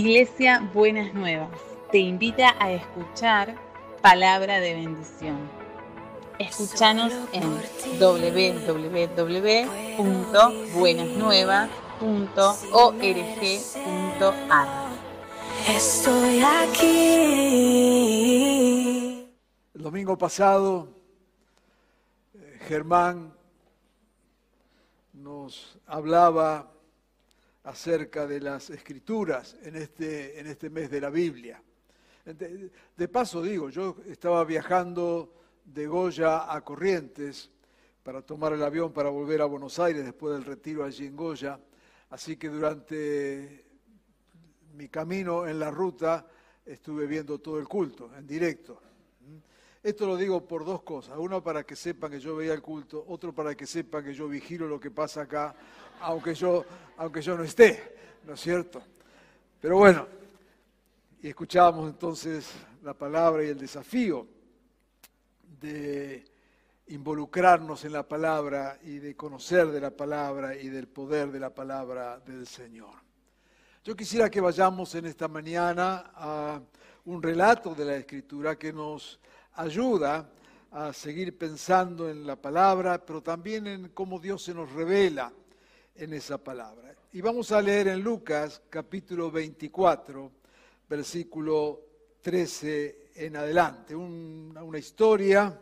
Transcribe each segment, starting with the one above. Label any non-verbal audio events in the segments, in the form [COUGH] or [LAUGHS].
Iglesia Buenas Nuevas te invita a escuchar palabra de bendición. Escúchanos en www.buenasnuevas.org.ar. Estoy aquí. El domingo pasado, eh, Germán nos hablaba acerca de las escrituras en este, en este mes de la Biblia. De, de paso digo, yo estaba viajando de Goya a Corrientes para tomar el avión para volver a Buenos Aires después del retiro allí en Goya, así que durante mi camino en la ruta estuve viendo todo el culto en directo. Esto lo digo por dos cosas. Uno para que sepan que yo veía el culto, otro para que sepan que yo vigilo lo que pasa acá, aunque yo, aunque yo no esté, ¿no es cierto? Pero bueno, y escuchábamos entonces la palabra y el desafío de involucrarnos en la palabra y de conocer de la palabra y del poder de la palabra del Señor. Yo quisiera que vayamos en esta mañana a un relato de la Escritura que nos ayuda a seguir pensando en la palabra, pero también en cómo Dios se nos revela en esa palabra. Y vamos a leer en Lucas capítulo 24, versículo 13 en adelante, una, historia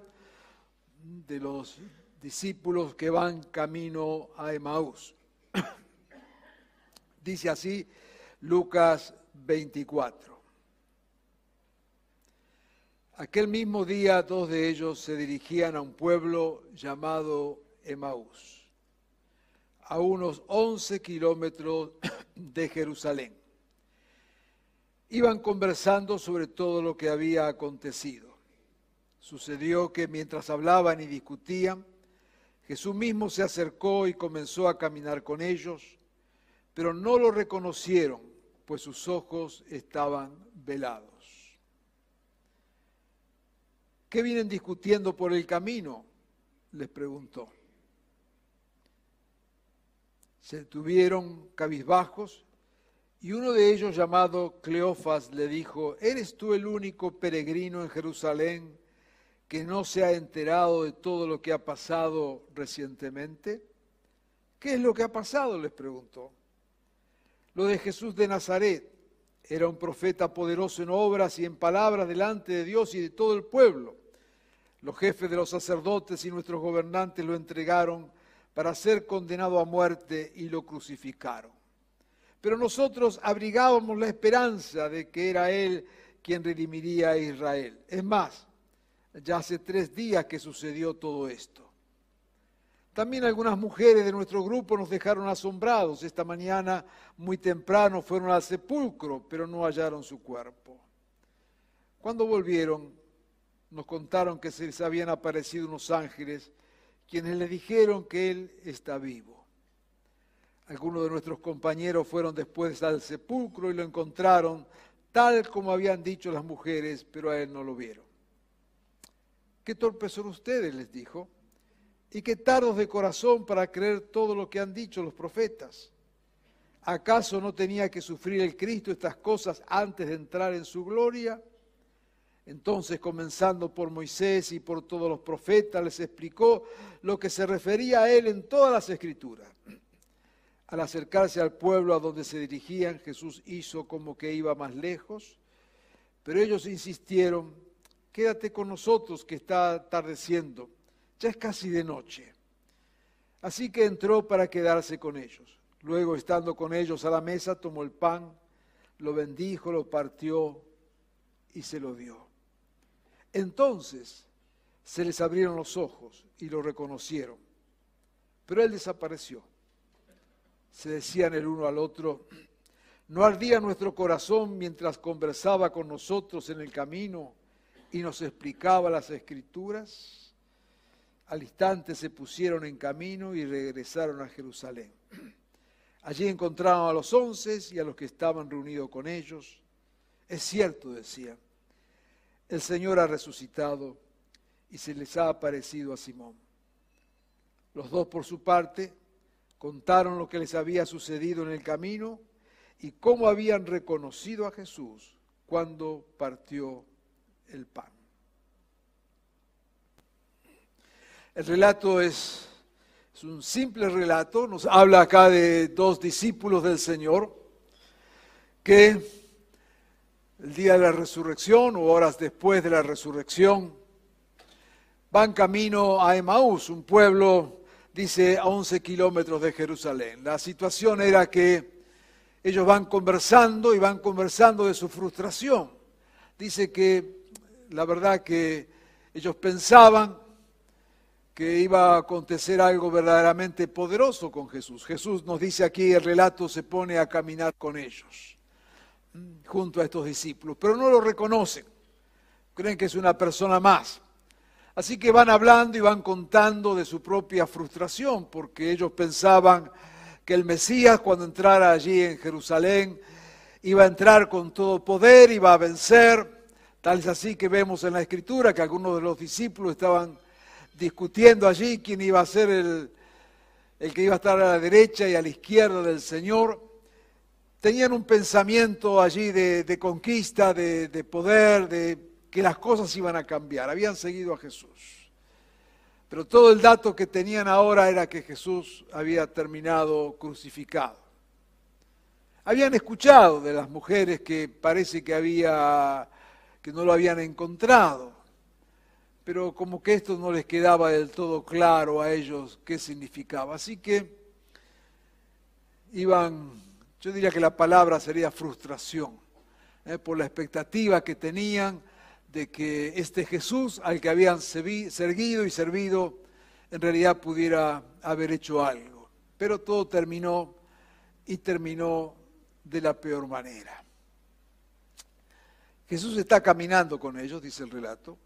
de los discípulos que van camino a Emaús. [COUGHS] Dice así Lucas 24. Aquel mismo día dos de ellos se dirigían a un pueblo llamado Emaús, a unos 11 kilómetros de Jerusalén. Iban conversando sobre todo lo que había acontecido. Sucedió que mientras hablaban y discutían, Jesús mismo se acercó y comenzó a caminar con ellos, pero no lo reconocieron, pues sus ojos estaban velados. ¿Qué vienen discutiendo por el camino? les preguntó. Se tuvieron cabizbajos y uno de ellos llamado Cleofas le dijo, ¿eres tú el único peregrino en Jerusalén que no se ha enterado de todo lo que ha pasado recientemente? ¿Qué es lo que ha pasado? les preguntó. Lo de Jesús de Nazaret era un profeta poderoso en obras y en palabras delante de Dios y de todo el pueblo. Los jefes de los sacerdotes y nuestros gobernantes lo entregaron para ser condenado a muerte y lo crucificaron. Pero nosotros abrigábamos la esperanza de que era Él quien redimiría a Israel. Es más, ya hace tres días que sucedió todo esto. También algunas mujeres de nuestro grupo nos dejaron asombrados. Esta mañana, muy temprano, fueron al sepulcro, pero no hallaron su cuerpo. Cuando volvieron, nos contaron que se les habían aparecido unos ángeles, quienes le dijeron que Él está vivo. Algunos de nuestros compañeros fueron después al sepulcro y lo encontraron tal como habían dicho las mujeres, pero a Él no lo vieron. Qué torpes son ustedes, les dijo, y qué tardos de corazón para creer todo lo que han dicho los profetas. ¿Acaso no tenía que sufrir el Cristo estas cosas antes de entrar en su gloria? Entonces, comenzando por Moisés y por todos los profetas, les explicó lo que se refería a él en todas las escrituras. Al acercarse al pueblo a donde se dirigían, Jesús hizo como que iba más lejos, pero ellos insistieron, quédate con nosotros que está atardeciendo, ya es casi de noche. Así que entró para quedarse con ellos. Luego, estando con ellos a la mesa, tomó el pan, lo bendijo, lo partió y se lo dio. Entonces se les abrieron los ojos y lo reconocieron. Pero él desapareció. Se decían el uno al otro, ¿no ardía nuestro corazón mientras conversaba con nosotros en el camino y nos explicaba las escrituras? Al instante se pusieron en camino y regresaron a Jerusalén. Allí encontraron a los once y a los que estaban reunidos con ellos. Es cierto, decían, el Señor ha resucitado y se les ha aparecido a Simón. Los dos, por su parte, contaron lo que les había sucedido en el camino y cómo habían reconocido a Jesús cuando partió el pan. El relato es, un simple relato, nos habla acá de dos discípulos del Señor que el día de la resurrección o horas después de la resurrección van camino a Emaús, un pueblo, dice, a 11 kilómetros de Jerusalén. La situación era que ellos van conversando y van conversando de su frustración. Dice que la verdad que ellos pensaban que iba a acontecer algo verdaderamente poderoso con Jesús. Jesús nos dice aquí, el relato se pone a caminar con ellos, junto a estos discípulos, pero no lo reconocen, creen que es una persona más. Así que van hablando y van contando de su propia frustración, porque ellos pensaban que el Mesías cuando entrara allí en Jerusalén iba a entrar con todo poder, iba a vencer. Tal es así que vemos en la escritura que algunos de los discípulos estaban discutiendo allí quién iba a ser el, que iba a estar a la derecha y a la izquierda del Señor. Tenían un pensamiento allí de, de conquista, de, de poder, de que las cosas iban a cambiar. Habían seguido a Jesús. Pero todo el dato que tenían ahora era que Jesús había terminado crucificado. Habían escuchado de las mujeres que parece que había que no lo habían encontrado, pero como que esto no les quedaba del todo claro a ellos qué significaba. Así que iban, yo diría que la palabra sería frustración, ¿eh? por la expectativa que tenían de que este Jesús al que habían seguido y servido en realidad pudiera haber hecho algo. Pero todo terminó y terminó de la peor manera. Jesús está caminando con ellos, dice el relato,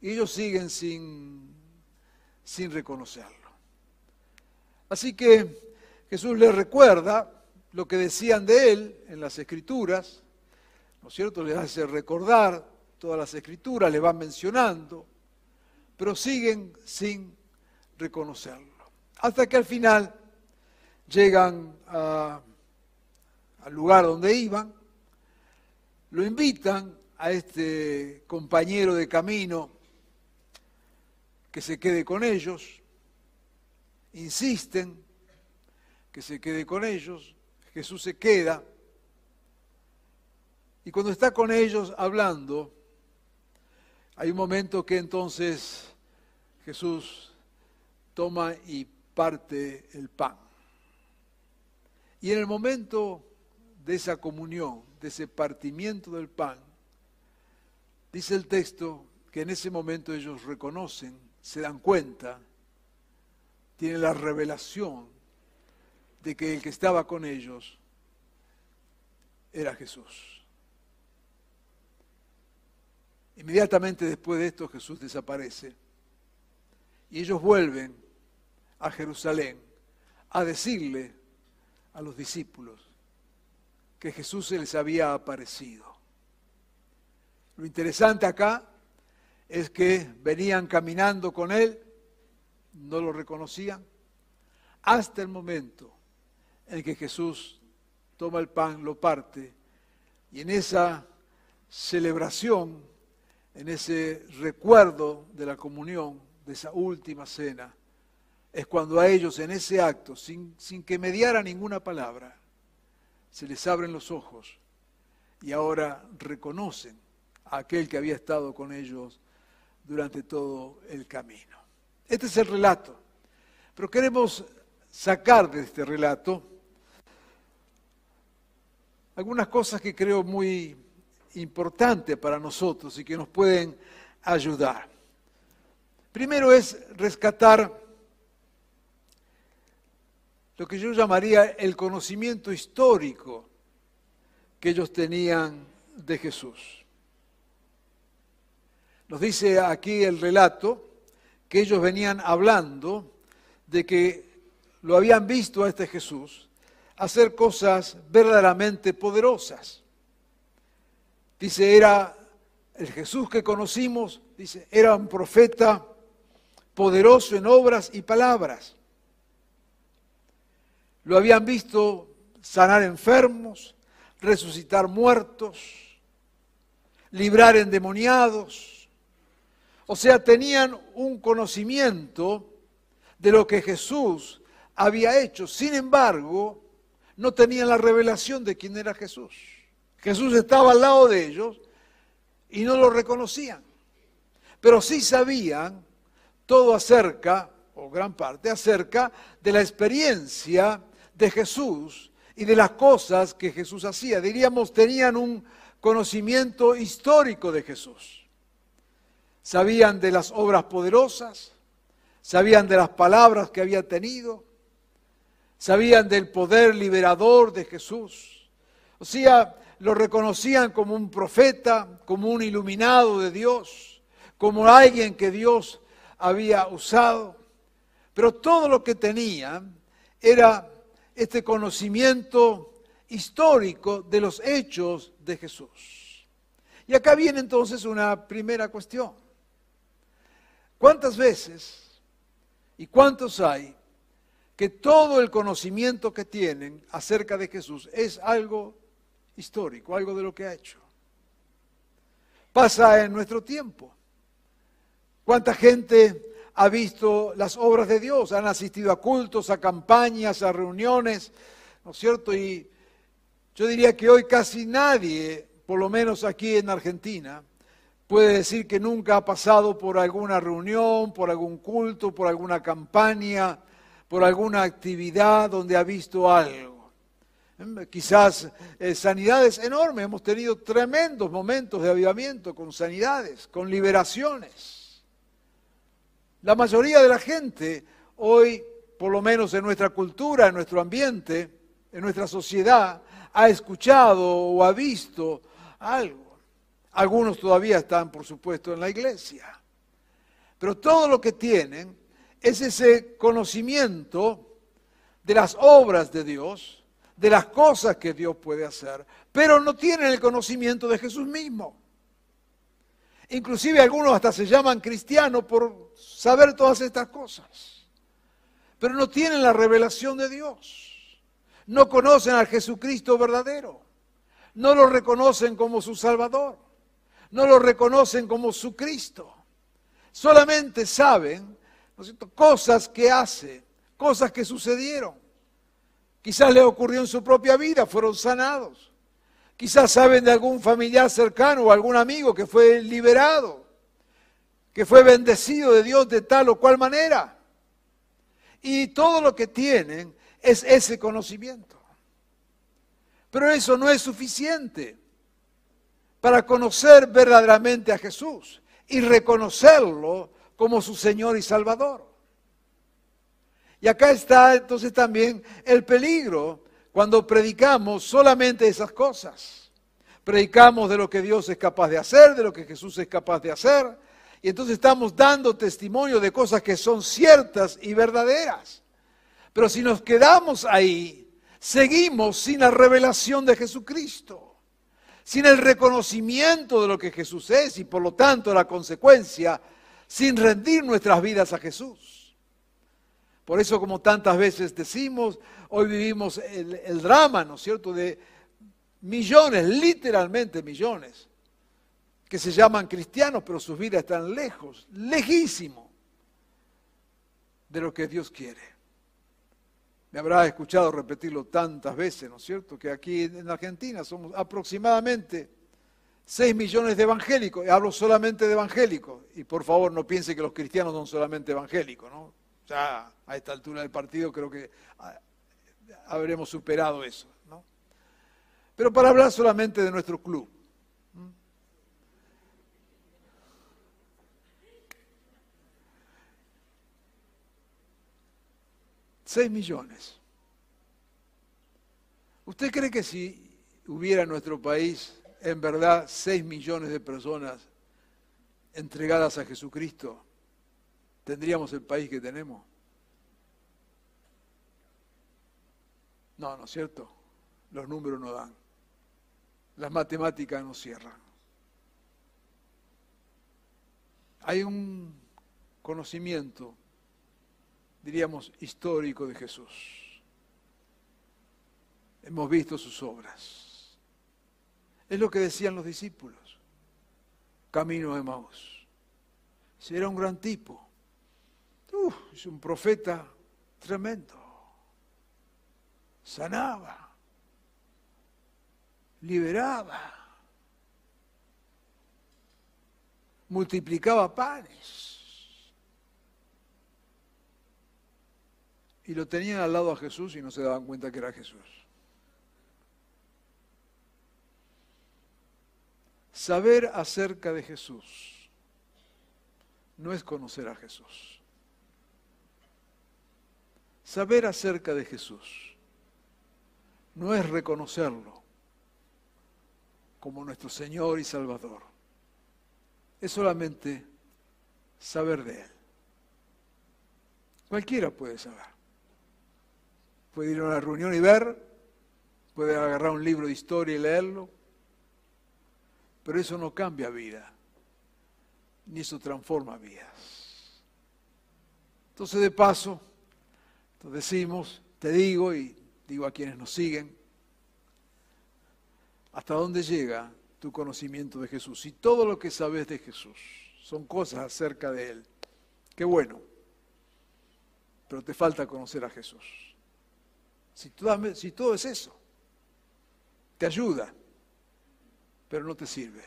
y ellos siguen sin, sin reconocerlo. Así que Jesús les recuerda lo que decían de él en las escrituras, ¿no es cierto? Les hace recordar todas las escrituras, le van mencionando, pero siguen sin reconocerlo. Hasta que al final llegan al lugar donde iban, lo invitan a este compañero de camino que se quede con ellos, insisten que se quede con ellos, Jesús se queda, y cuando está con ellos hablando, hay un momento que entonces Jesús toma y parte el pan. Y en el momento de esa comunión, de ese partimiento del pan, dice el texto que en ese momento ellos reconocen, se dan cuenta, tienen la revelación de que el que estaba con ellos era Jesús. Inmediatamente después de esto Jesús desaparece y ellos vuelven a Jerusalén a decirle a los discípulos que Jesús se les había aparecido. Lo interesante acá es que venían caminando con él, no lo reconocían, hasta el momento en que Jesús toma el pan, lo parte, y en esa celebración en ese recuerdo de la comunión, de esa última cena, es cuando a ellos en ese acto, sin, sin que mediara ninguna palabra, se les abren los ojos y ahora reconocen a aquel que había estado con ellos durante todo el camino. Este es el relato, pero queremos sacar de este relato algunas cosas que creo muy importante para nosotros y que nos pueden ayudar. Primero es rescatar lo que yo llamaría el conocimiento histórico que ellos tenían de Jesús. Nos dice aquí el relato que ellos venían hablando de que lo habían visto a este Jesús hacer cosas verdaderamente poderosas. Dice, era el Jesús que conocimos, dice, era un profeta poderoso en obras y palabras. Lo habían visto sanar enfermos, resucitar muertos, librar endemoniados. O sea, tenían un conocimiento de lo que Jesús había hecho. Sin embargo, no tenían la revelación de quién era Jesús. Jesús estaba al lado de ellos y no lo reconocían. Pero sí sabían todo acerca, o gran parte acerca, de la experiencia de Jesús y de las cosas que Jesús hacía. Diríamos, tenían un conocimiento histórico de Jesús. Sabían de las obras poderosas, sabían de las palabras que había tenido, sabían del poder liberador de Jesús. O sea, lo reconocían como un profeta, como un iluminado de Dios, como alguien que Dios había usado. Pero todo lo que tenían era este conocimiento histórico de los hechos de Jesús. Y acá viene entonces una primera cuestión. ¿Cuántas veces y cuántos hay que todo el conocimiento que tienen acerca de Jesús es algo histórico, algo de lo que ha hecho? Pasa en nuestro tiempo. ¿Cuánta gente ha visto las obras de Dios, han asistido a cultos, a campañas, a reuniones, ¿no es cierto? Y yo diría que hoy casi nadie, por lo menos aquí en Argentina, puede decir que nunca ha pasado por alguna reunión, por algún culto, por alguna campaña, por alguna actividad donde ha visto algo. Quizás eh, sanidades enormes, hemos tenido tremendos momentos de avivamiento con sanidades, con liberaciones. La mayoría de la gente hoy, por lo menos en nuestra cultura, en nuestro ambiente, en nuestra sociedad, ha escuchado o ha visto algo. Algunos todavía están, por supuesto, en la iglesia. Pero todo lo que tienen es ese conocimiento de las obras de Dios, de las cosas que Dios puede hacer, pero no tienen el conocimiento de Jesús mismo. Inclusive algunos hasta se llaman cristianos por saber todas estas cosas. Pero no tienen la revelación de Dios. No conocen al Jesucristo verdadero. No lo reconocen como su Salvador. No lo reconocen como su Cristo. Solamente saben cosas que hace, cosas que sucedieron. Quizás le ocurrió en su propia vida, fueron sanados. Quizás saben de algún familiar cercano o algún amigo que fue liberado, que fue bendecido de Dios de tal o cual manera. Y todo lo que tienen es ese conocimiento. Pero eso no es suficiente para conocer verdaderamente a Jesús y reconocerlo como su Señor y Salvador. Y acá está entonces también el peligro cuando predicamos solamente esas cosas. Predicamos de lo que Dios es capaz de hacer, de lo que Jesús es capaz de hacer, y entonces estamos dando testimonio de cosas que son ciertas y verdaderas. Pero si nos quedamos ahí, seguimos sin la revelación de Jesucristo, sin el reconocimiento de lo que Jesús es y por lo tanto la consecuencia, sin rendir nuestras vidas a Jesús. Por eso como tantas veces decimos, Hoy vivimos el, drama, ¿no es cierto?, de millones, literalmente millones, que se llaman cristianos, pero sus vidas están lejos, lejísimo de lo que Dios quiere. Me habrá escuchado repetirlo tantas veces, ¿no es cierto?, que aquí en Argentina somos aproximadamente 6 millones de evangélicos, hablo solamente de evangélicos, y por favor no piense que los cristianos son solamente evangélicos, ¿no? Ya a esta altura del partido creo que habremos superado eso. ¿no? Pero para hablar solamente de nuestro club. Seis millones. ¿Usted cree que si hubiera en nuestro país en verdad seis millones de personas entregadas a Jesucristo, tendríamos el país que tenemos? No, ¿no es cierto? Los números no dan. Las matemáticas no cierran. Hay un conocimiento, diríamos, histórico de Jesús. Hemos visto sus obras. Es lo que decían los discípulos. Camino de Maús. Era un gran tipo. Uf, es un profeta tremendo. Sanaba. Liberaba. Multiplicaba panes. Y lo tenían al lado a Jesús y no se daban cuenta que era Jesús. Saber acerca de Jesús no es conocer a Jesús. Saber acerca de Jesús no es reconocerlo como nuestro Señor y Salvador. Es solamente saber de Él. Cualquiera puede saber. Puede ir a una reunión y ver, puede agarrar un libro de historia y leerlo, pero eso no cambia vida, ni eso transforma vidas. Entonces, de paso, decimos, te digo y digo a quienes nos siguen, hasta dónde llega tu conocimiento de Jesús. Y todo lo que sabes de Jesús son cosas acerca de Él. Qué bueno, pero te falta conocer a Jesús. Si todo, es eso, te ayuda, pero no te sirve.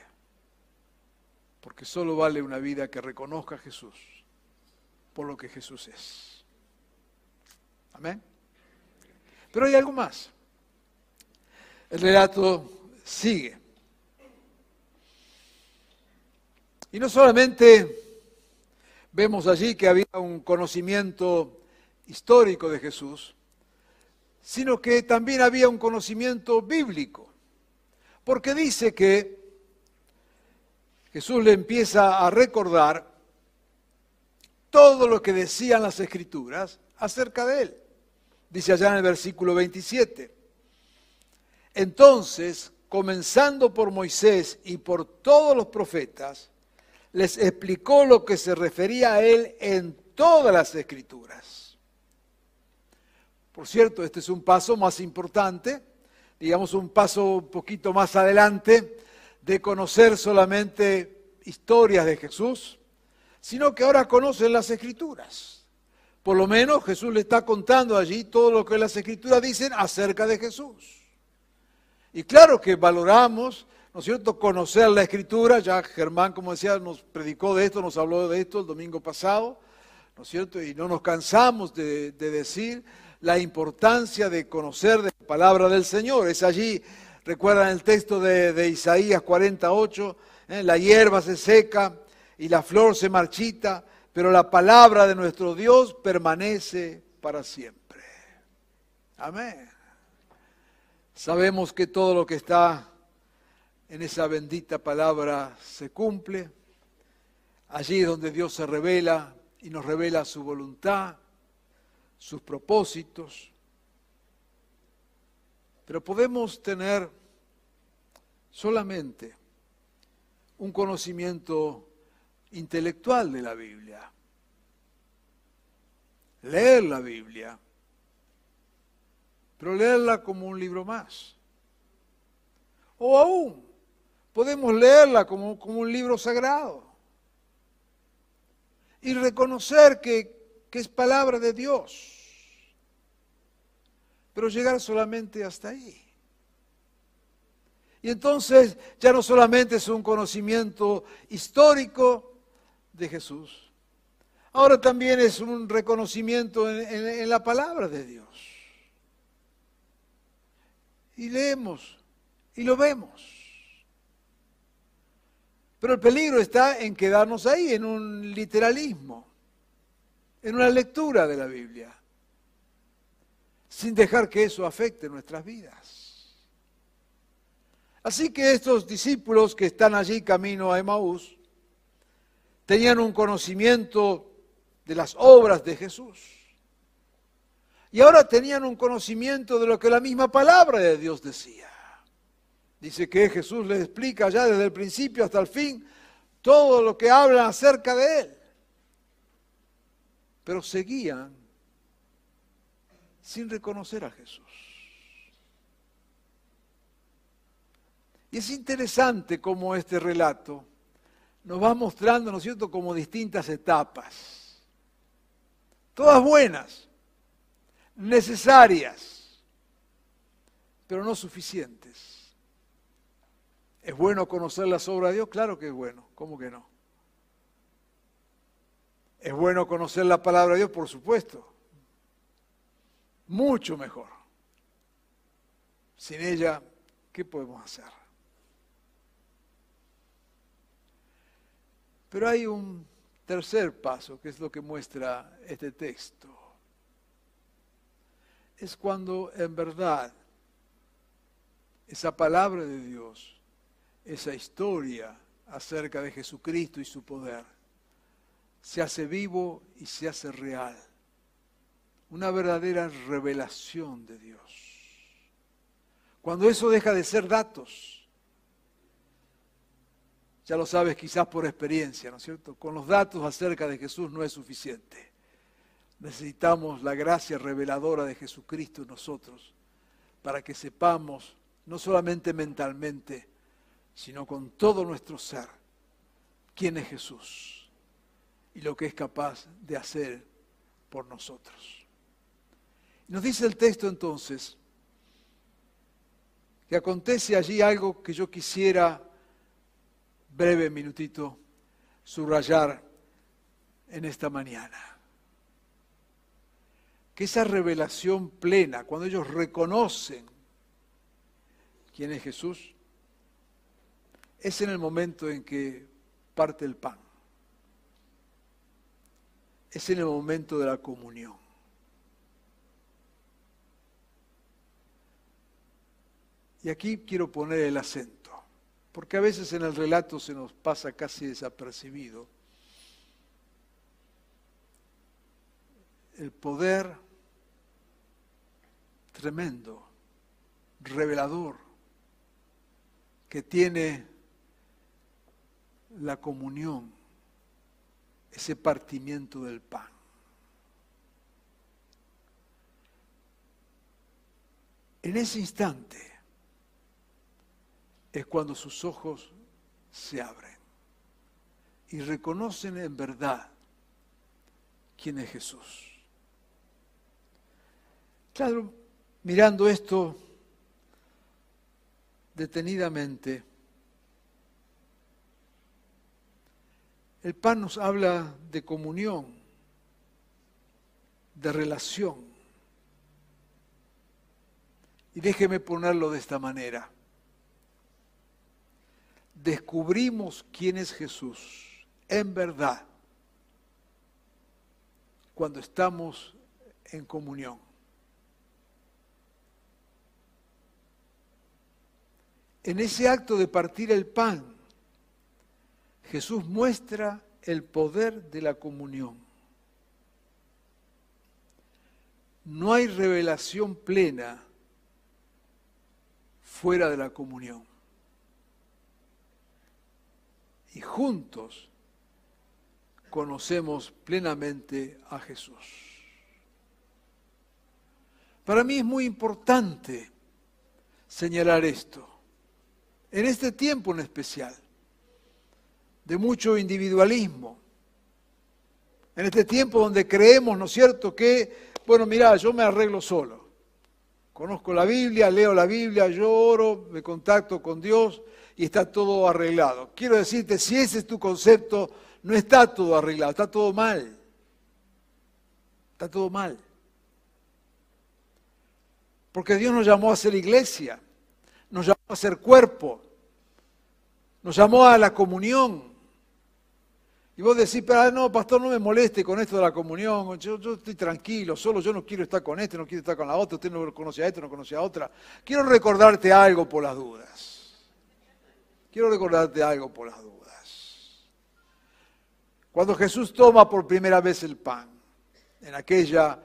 Porque solo vale una vida que reconozca a Jesús por lo que Jesús es. Amén. Pero hay algo más. El relato sigue. Y no solamente vemos allí que había un conocimiento histórico de Jesús, sino que también había un conocimiento bíblico. Porque dice que Jesús le empieza a recordar todo lo que decían las escrituras acerca de él. Dice allá en el versículo 27. Entonces, comenzando por Moisés y por todos los profetas, les explicó lo que se refería a él en todas las escrituras. Por cierto, este es un paso más importante digamos, un paso un poquito más adelante de conocer solamente historias de Jesús, sino que ahora conocen las escrituras. Por lo menos Jesús le está contando allí todo lo que las escrituras dicen acerca de Jesús. Y claro que valoramos, ¿no es cierto?, conocer la escritura. Ya Germán, como decía, nos predicó de esto, nos habló de esto el domingo pasado, ¿no es cierto? Y no nos cansamos de, de decir la importancia de conocer de la palabra del Señor. Es allí, recuerdan el texto de, Isaías 48, ¿eh? la hierba se seca y la flor se marchita, pero la palabra de nuestro Dios permanece para siempre. Amén. Sabemos que todo lo que está en esa bendita palabra se cumple. Allí donde Dios se revela y nos revela su voluntad, sus propósitos, pero podemos tener solamente un conocimiento intelectual de la Biblia, leer la Biblia, pero leerla como un libro más. O aún podemos leerla como, como un libro sagrado y reconocer que que es palabra de Dios. Pero llegar solamente hasta ahí. Y entonces ya no solamente es un conocimiento histórico de Jesús, ahora también es un reconocimiento en, la palabra de Dios. Y leemos y lo vemos. Pero el peligro está en quedarnos ahí, en un literalismo en una lectura de la Biblia, sin dejar que eso afecte nuestras vidas. Así que estos discípulos que están allí camino a Emaús tenían un conocimiento de las obras de Jesús. Y ahora tenían un conocimiento de lo que la misma palabra de Dios decía. Dice que Jesús les explica ya desde el principio hasta el fin todo lo que hablan acerca de Él pero seguían sin reconocer a Jesús. Y es interesante cómo este relato nos va mostrando, ¿no es cierto?, como distintas etapas. Todas buenas, necesarias, pero no suficientes. ¿Es bueno conocer las obras de Dios? Claro que es bueno, ¿cómo que no? ¿Es bueno conocer la palabra de Dios? Por supuesto. Mucho mejor. Sin ella, ¿qué podemos hacer? Pero hay un tercer paso, que es lo que muestra este texto. Es cuando en verdad esa palabra de Dios, esa historia acerca de Jesucristo y su poder, se hace vivo y se hace real. Una verdadera revelación de Dios. Cuando eso deja de ser datos, ya lo sabes quizás por experiencia, ¿no es cierto? Con los datos acerca de Jesús no es suficiente. Necesitamos la gracia reveladora de Jesucristo en nosotros para que sepamos, no solamente mentalmente, sino con todo nuestro ser, quién es Jesús y lo que es capaz de hacer por nosotros. Nos dice el texto entonces que acontece allí algo que yo quisiera breve minutito subrayar en esta mañana. Que esa revelación plena, cuando ellos reconocen quién es Jesús, es en el momento en que parte el pan. Es en el momento de la comunión. Y aquí quiero poner el acento porque a veces en el relato se nos pasa casi desapercibido. El poder tremendo, revelador, que tiene la comunión, ese partimiento del pan. En ese instante, es cuando sus ojos se abren y reconocen en verdad quién es Jesús. Claro, mirando esto detenidamente, el pan nos habla de comunión, de relación. Y déjeme ponerlo de esta manera descubrimos quién es Jesús en verdad cuando estamos en comunión. En ese acto de partir el pan, Jesús muestra el poder de la comunión. No hay revelación plena fuera de la comunión y juntos conocemos plenamente a Jesús. Para mí es muy importante señalar esto, en este tiempo en especial, de mucho individualismo, en este tiempo donde creemos, ¿no es cierto?, que, bueno, mira, yo me arreglo solo. Conozco la Biblia, leo la Biblia, yo oro, me contacto con Dios y está todo arreglado. Quiero decirte, si ese es tu concepto, no está todo arreglado, está todo mal. Está todo mal. Porque Dios nos llamó a ser iglesia, nos llamó a ser cuerpo, nos llamó a la comunión. Y vos decís, pero ah, no, pastor, no me moleste con esto de la comunión, yo, estoy tranquilo, solo yo no quiero estar con este, no quiero estar con la otra, usted no conoce a este, no conoce a otra. Quiero recordarte algo por las dudas. Quiero recordarte algo por las dudas. Cuando Jesús toma por primera vez el pan, en aquella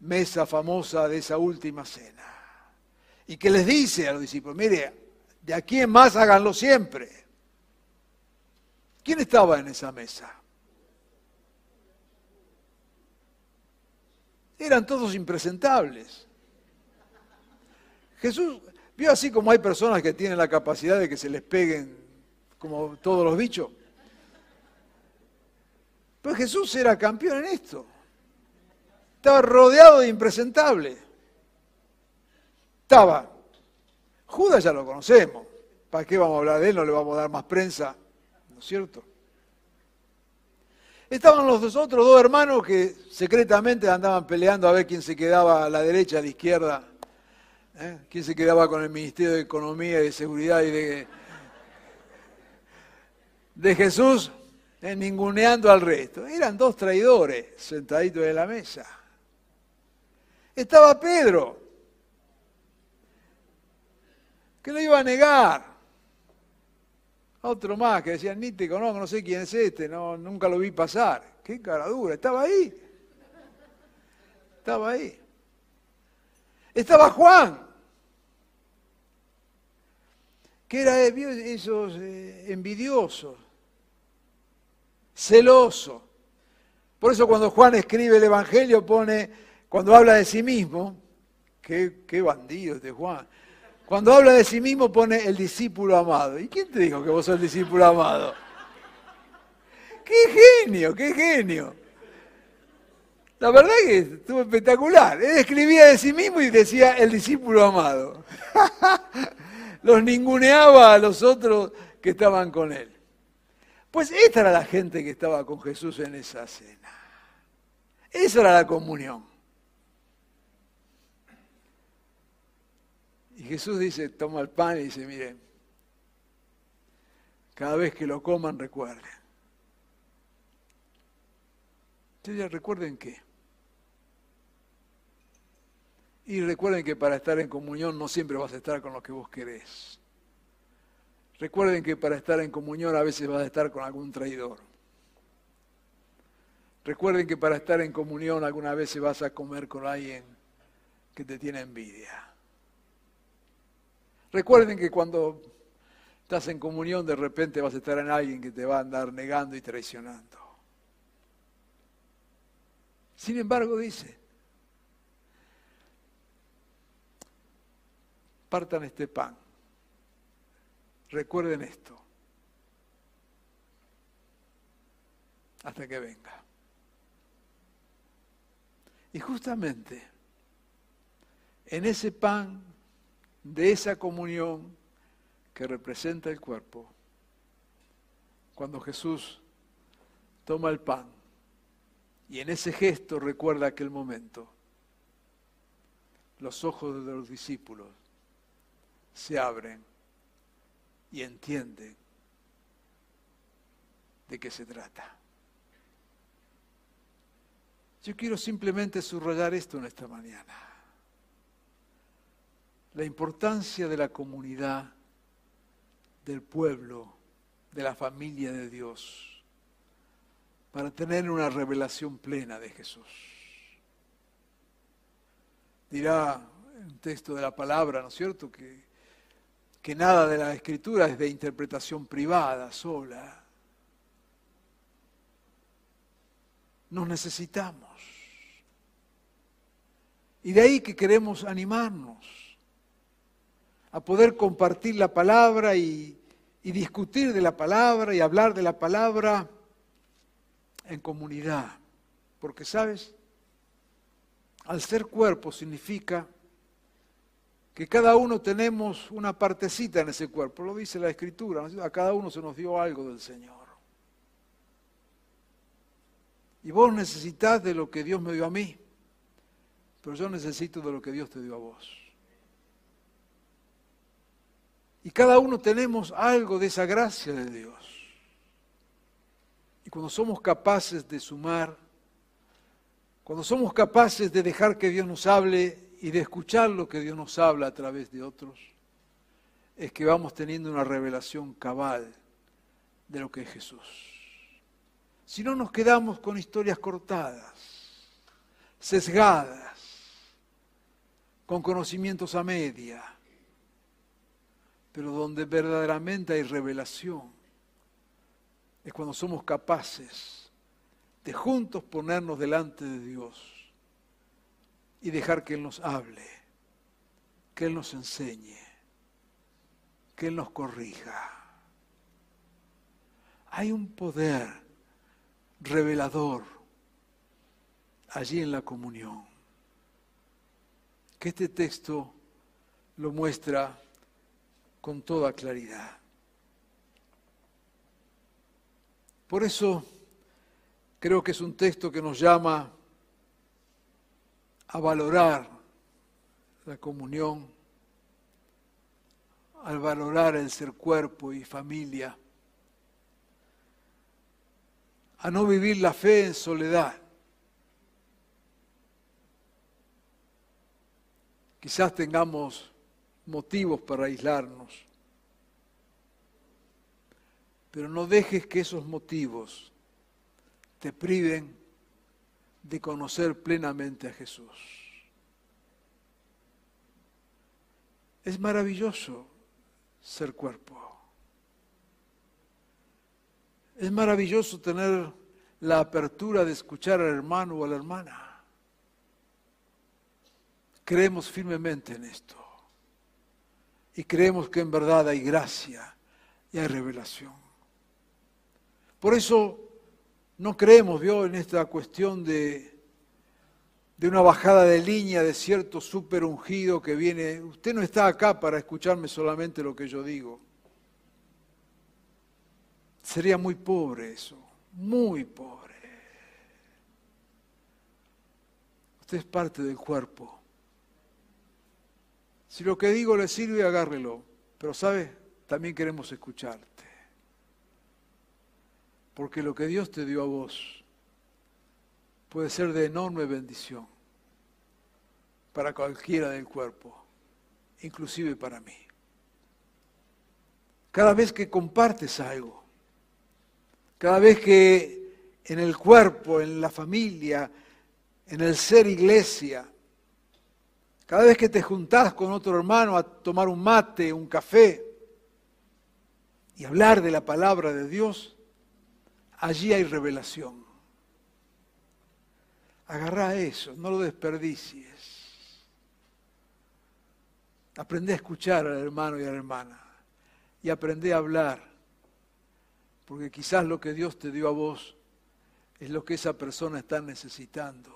mesa famosa de esa última cena, y que les dice a los discípulos, mire, de aquí en más háganlo siempre. ¿Quién estaba en esa mesa? Eran todos impresentables. Jesús, Vio así como hay personas que tienen la capacidad de que se les peguen como todos los bichos. Pues Jesús era campeón en esto. Estaba rodeado de impresentables. Estaba. Judas ya lo conocemos. ¿Para qué vamos a hablar de él? No le vamos a dar más prensa. ¿No es cierto? Estaban los otros dos hermanos que secretamente andaban peleando a ver quién se quedaba a la derecha, a la izquierda, ¿eh? quién se quedaba con el Ministerio de Economía y de Seguridad y de, de Jesús, ¿eh? ninguneando al resto. Eran dos traidores sentaditos en la mesa. Estaba Pedro, que lo iba a negar. Otro más que decían, ni te conozco, no sé quién es este, no, nunca lo vi pasar. Qué cara dura, estaba ahí. Estaba ahí. Estaba Juan, que era esos eh, envidiosos, celosos. Por eso cuando Juan escribe el Evangelio pone, cuando habla de sí mismo, qué, qué bandido este Juan, cuando habla de sí mismo pone el discípulo amado. ¿Y quién te dijo que vos sos el discípulo amado? ¡Qué genio, qué genio! La verdad que estuvo espectacular. Él escribía de sí mismo y decía el discípulo amado. [LAUGHS] los ninguneaba a los otros que estaban con él. Pues esta era la gente que estaba con Jesús en esa cena. Esa era la comunión. Y Jesús dice, toma el pan y dice, miren, cada vez que lo coman recuerden. Entonces, ¿recuerden qué? Y recuerden que para estar en comunión no siempre vas a estar con lo que vos querés. Recuerden que para estar en comunión a veces vas a estar con algún traidor. Recuerden que para estar en comunión alguna vez vas a comer con alguien que te tiene envidia. Recuerden que cuando estás en comunión de repente vas a estar en alguien que te va a andar negando y traicionando. Sin embargo, dice, partan este pan, recuerden esto, hasta que venga. Y justamente en ese pan de esa comunión que representa el cuerpo, cuando Jesús toma el pan y en ese gesto recuerda aquel momento, los ojos de los discípulos se abren y entienden de qué se trata. Yo quiero simplemente subrayar esto en esta mañana la importancia de la comunidad, del pueblo, de la familia de Dios, para tener una revelación plena de Jesús. Dirá un texto de la palabra, ¿no es cierto?, que, que nada de la escritura es de interpretación privada, sola. Nos necesitamos. Y de ahí que queremos animarnos a poder compartir la palabra y, discutir de la palabra y hablar de la palabra en comunidad. Porque, ¿sabes? Al ser cuerpo significa que cada uno tenemos una partecita en ese cuerpo, lo dice la Escritura, a cada uno se nos dio algo del Señor. Y vos necesitas de lo que Dios me dio a mí, pero yo necesito de lo que Dios te dio a vos. Y cada uno tenemos algo de esa gracia de Dios. Y cuando somos capaces de sumar, cuando somos capaces de dejar que Dios nos hable y de escuchar lo que Dios nos habla a través de otros, es que vamos teniendo una revelación cabal de lo que es Jesús. Si no nos quedamos con historias cortadas, sesgadas, con conocimientos a media, pero donde verdaderamente hay revelación es cuando somos capaces de juntos ponernos delante de Dios y dejar que Él nos hable, que Él nos enseñe, que Él nos corrija. Hay un poder revelador allí en la comunión, que este texto lo muestra con toda claridad. Por eso creo que es un texto que nos llama a valorar la comunión, al valorar el ser cuerpo y familia, a no vivir la fe en soledad. Quizás tengamos motivos para aislarnos, pero no dejes que esos motivos te priven de conocer plenamente a Jesús. Es maravilloso ser cuerpo. Es maravilloso tener la apertura de escuchar al hermano o a la hermana. Creemos firmemente en esto. Y creemos que en verdad hay gracia y hay revelación. Por eso no creemos, vio, en esta cuestión de, de una bajada de línea de cierto super ungido que viene. Usted no está acá para escucharme solamente lo que yo digo. Sería muy pobre eso, muy pobre. Usted es parte del cuerpo. Si lo que digo le sirve, agárrelo. Pero sabe, también queremos escucharte. Porque lo que Dios te dio a vos puede ser de enorme bendición para cualquiera del cuerpo, inclusive para mí. Cada vez que compartes algo, cada vez que en el cuerpo, en la familia, en el ser iglesia, cada vez que te juntás con otro hermano a tomar un mate, un café y hablar de la palabra de Dios, allí hay revelación. Agarrá eso, no lo desperdicies. Aprende a escuchar al hermano y a la hermana y aprende a hablar, porque quizás lo que Dios te dio a vos es lo que esa persona está necesitando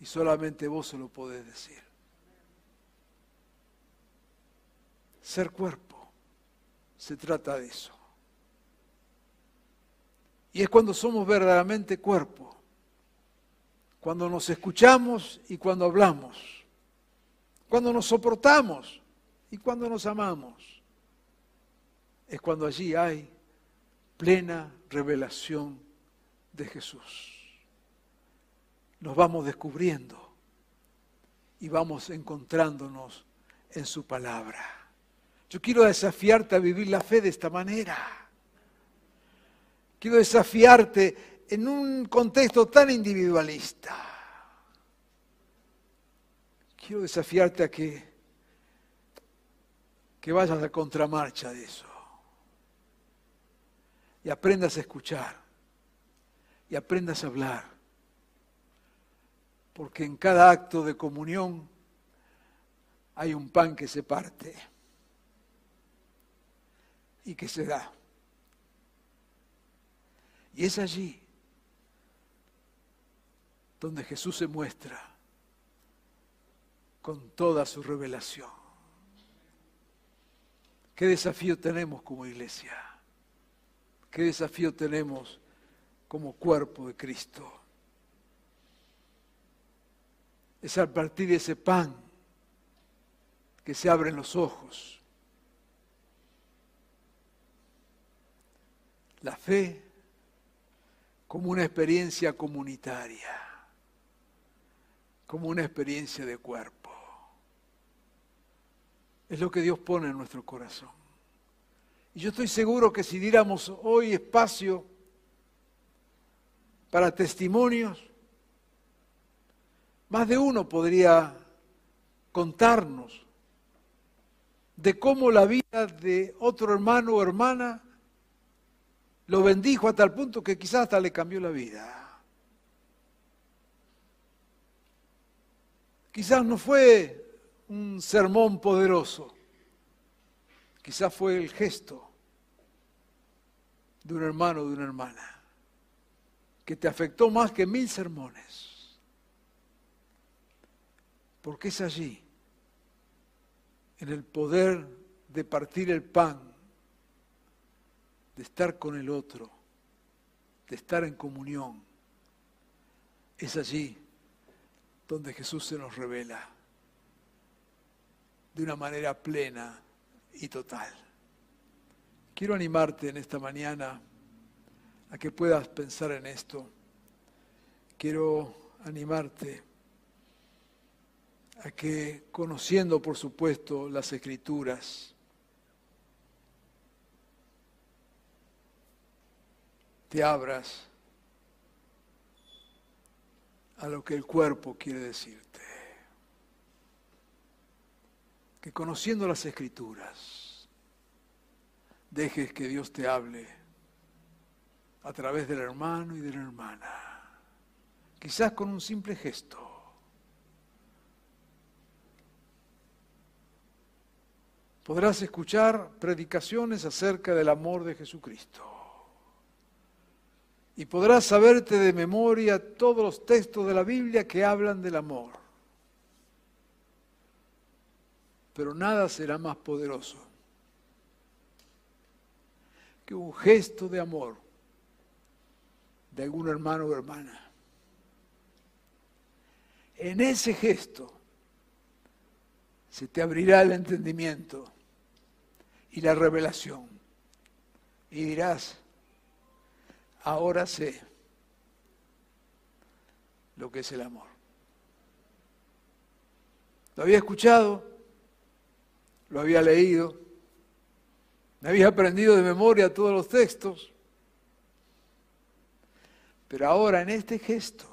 y solamente vos se lo podés decir. Ser cuerpo, se trata de eso. Y es cuando somos verdaderamente cuerpo, cuando nos escuchamos y cuando hablamos, cuando nos soportamos y cuando nos amamos. Es cuando allí hay plena revelación de Jesús. Nos vamos descubriendo y vamos encontrándonos en su palabra. Yo quiero desafiarte a vivir la fe de esta manera. Quiero desafiarte en un contexto tan individualista. Quiero desafiarte a que, que vayas a contramarcha de eso. Y aprendas a escuchar. Y aprendas a hablar. Porque en cada acto de comunión hay un pan que se parte y que se da. Y es allí donde Jesús se muestra con toda su revelación. ¿Qué desafío tenemos como iglesia? ¿Qué desafío tenemos como cuerpo de Cristo? Es a partir de ese pan que se abren los ojos. La fe como una experiencia comunitaria, como una experiencia de cuerpo. Es lo que Dios pone en nuestro corazón. Y yo estoy seguro que si diéramos hoy espacio para testimonios, más de uno podría contarnos de cómo la vida de otro hermano o hermana lo bendijo hasta el punto que quizás hasta le cambió la vida. Quizás no fue un sermón poderoso. Quizás fue el gesto de un hermano o de una hermana que te afectó más que mil sermones. Porque es allí, en el poder de partir el pan, de estar con el otro, de estar en comunión. Es allí donde Jesús se nos revela de una manera plena y total. Quiero animarte en esta mañana a que puedas pensar en esto. Quiero animarte a que, conociendo por supuesto las escrituras, te abras a lo que el cuerpo quiere decirte. Que conociendo las escrituras, dejes que Dios te hable a través del hermano y de la hermana, quizás con un simple gesto. Podrás escuchar predicaciones acerca del amor de Jesucristo. Y podrás saberte de memoria todos los textos de la Biblia que hablan del amor. Pero nada será más poderoso que un gesto de amor de algún hermano o hermana. En ese gesto se te abrirá el entendimiento y la revelación. Y dirás, ahora sé lo que es el amor. Lo había escuchado, lo había leído, me había aprendido de memoria todos los textos, pero ahora en este gesto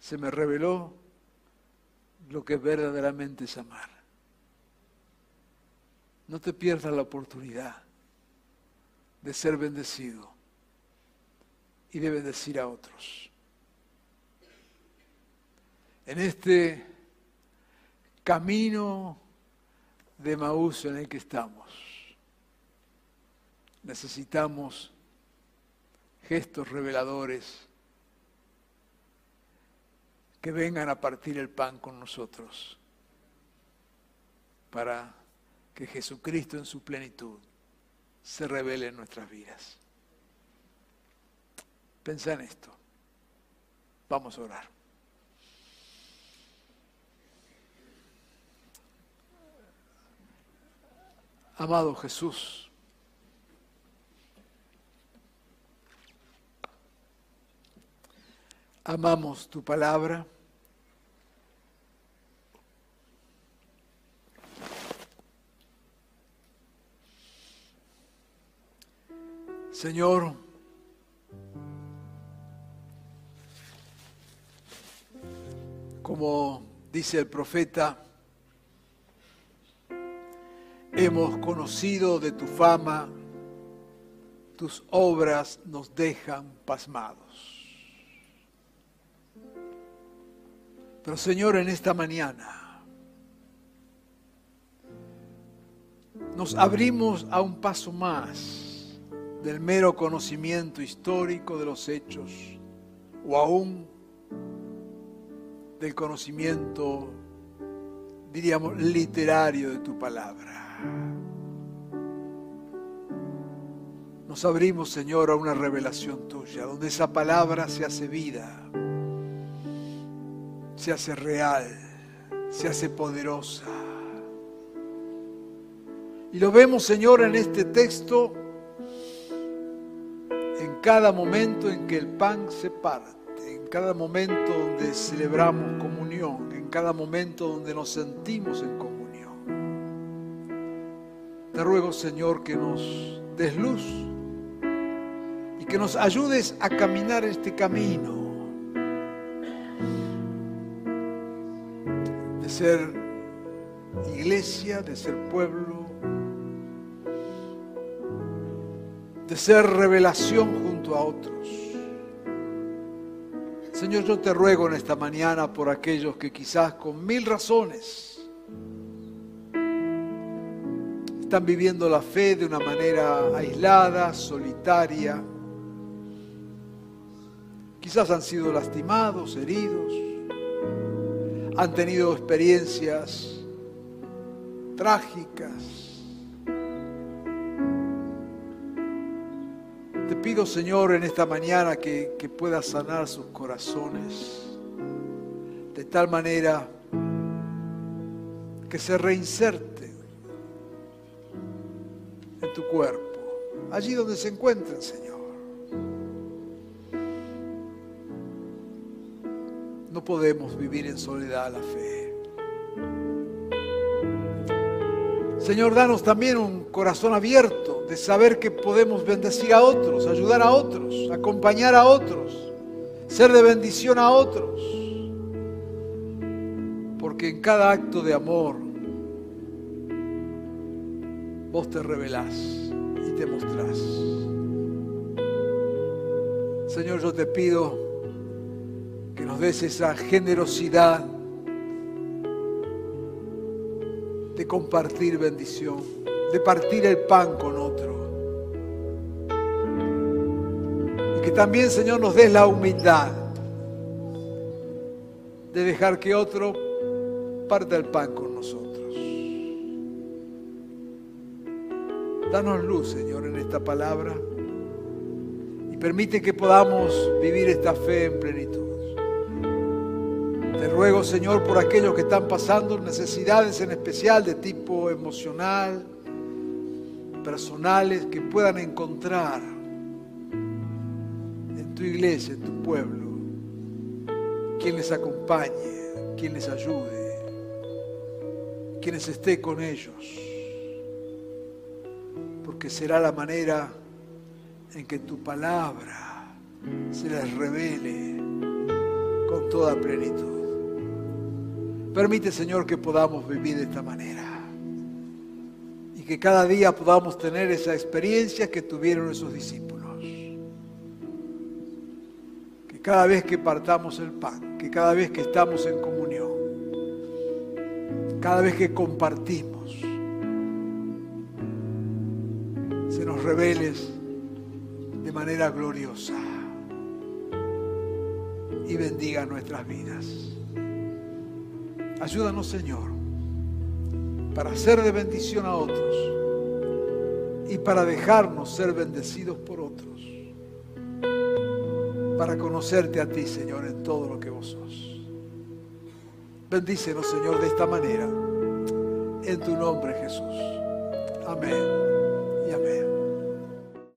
se me reveló lo que verdaderamente es amar. No te pierdas la oportunidad de ser bendecido y de bendecir a otros. En este camino de Maús en el que estamos, necesitamos gestos reveladores que vengan a partir el pan con nosotros para que Jesucristo en su plenitud se revele en nuestras vidas. Pensa en esto. Vamos a orar. Amado Jesús, amamos tu palabra. Señor, como dice el profeta, hemos conocido de tu fama, tus obras nos dejan pasmados. Pero Señor, en esta mañana nos abrimos a un paso más del mero conocimiento histórico de los hechos o aún del conocimiento, diríamos, literario de tu palabra. Nos abrimos, Señor, a una revelación tuya, donde esa palabra se hace vida, se hace real, se hace poderosa. Y lo vemos, Señor, en este texto cada momento en que el pan se parte, en cada momento donde celebramos comunión, en cada momento donde nos sentimos en comunión. Te ruego, Señor, que nos des luz y que nos ayudes a caminar este camino de ser iglesia, de ser pueblo, de ser revelación junto a otros. Señor, yo te ruego en esta mañana por aquellos que quizás con mil razones están viviendo la fe de una manera aislada, solitaria. Quizás han sido lastimados, heridos, han tenido experiencias trágicas. Pido, Señor, en esta mañana que, que sanar sus corazones de tal manera que se reinserte en tu cuerpo, allí donde se encuentren, Señor. No podemos vivir en soledad la fe. Señor, danos también un corazón abierto de saber que podemos bendecir a otros, ayudar a otros, acompañar a otros, ser de bendición a otros. Porque en cada acto de amor vos te revelás y te mostrás. Señor, yo te pido que nos des esa generosidad de compartir bendición, de partir el pan con otro. Y que también, Señor, nos des la humildad de dejar que otro parta el pan con nosotros. Danos luz, Señor, en esta palabra y permite que podamos vivir esta fe en plenitud. Te ruego, Señor, por aquellos que están pasando necesidades en especial de tipo emocional, personales, que puedan encontrar en tu iglesia, en tu pueblo, quien les acompañe, quien les ayude, quien esté con ellos, porque será la manera en que tu palabra se les revele con toda plenitud. Permite, Señor, que podamos vivir de esta manera. Que cada día podamos tener esa experiencia que tuvieron esos discípulos. Que cada vez que partamos el pan, que cada vez que estamos en comunión, cada vez que compartimos, se nos reveles de manera gloriosa y bendiga nuestras vidas. Ayúdanos, Señor, para ser de bendición a otros y para dejarnos ser bendecidos por otros. Para conocerte a ti, Señor, en todo lo que vos sos. Bendícenos, Señor, de esta manera. En tu nombre, Jesús. Amén y amén.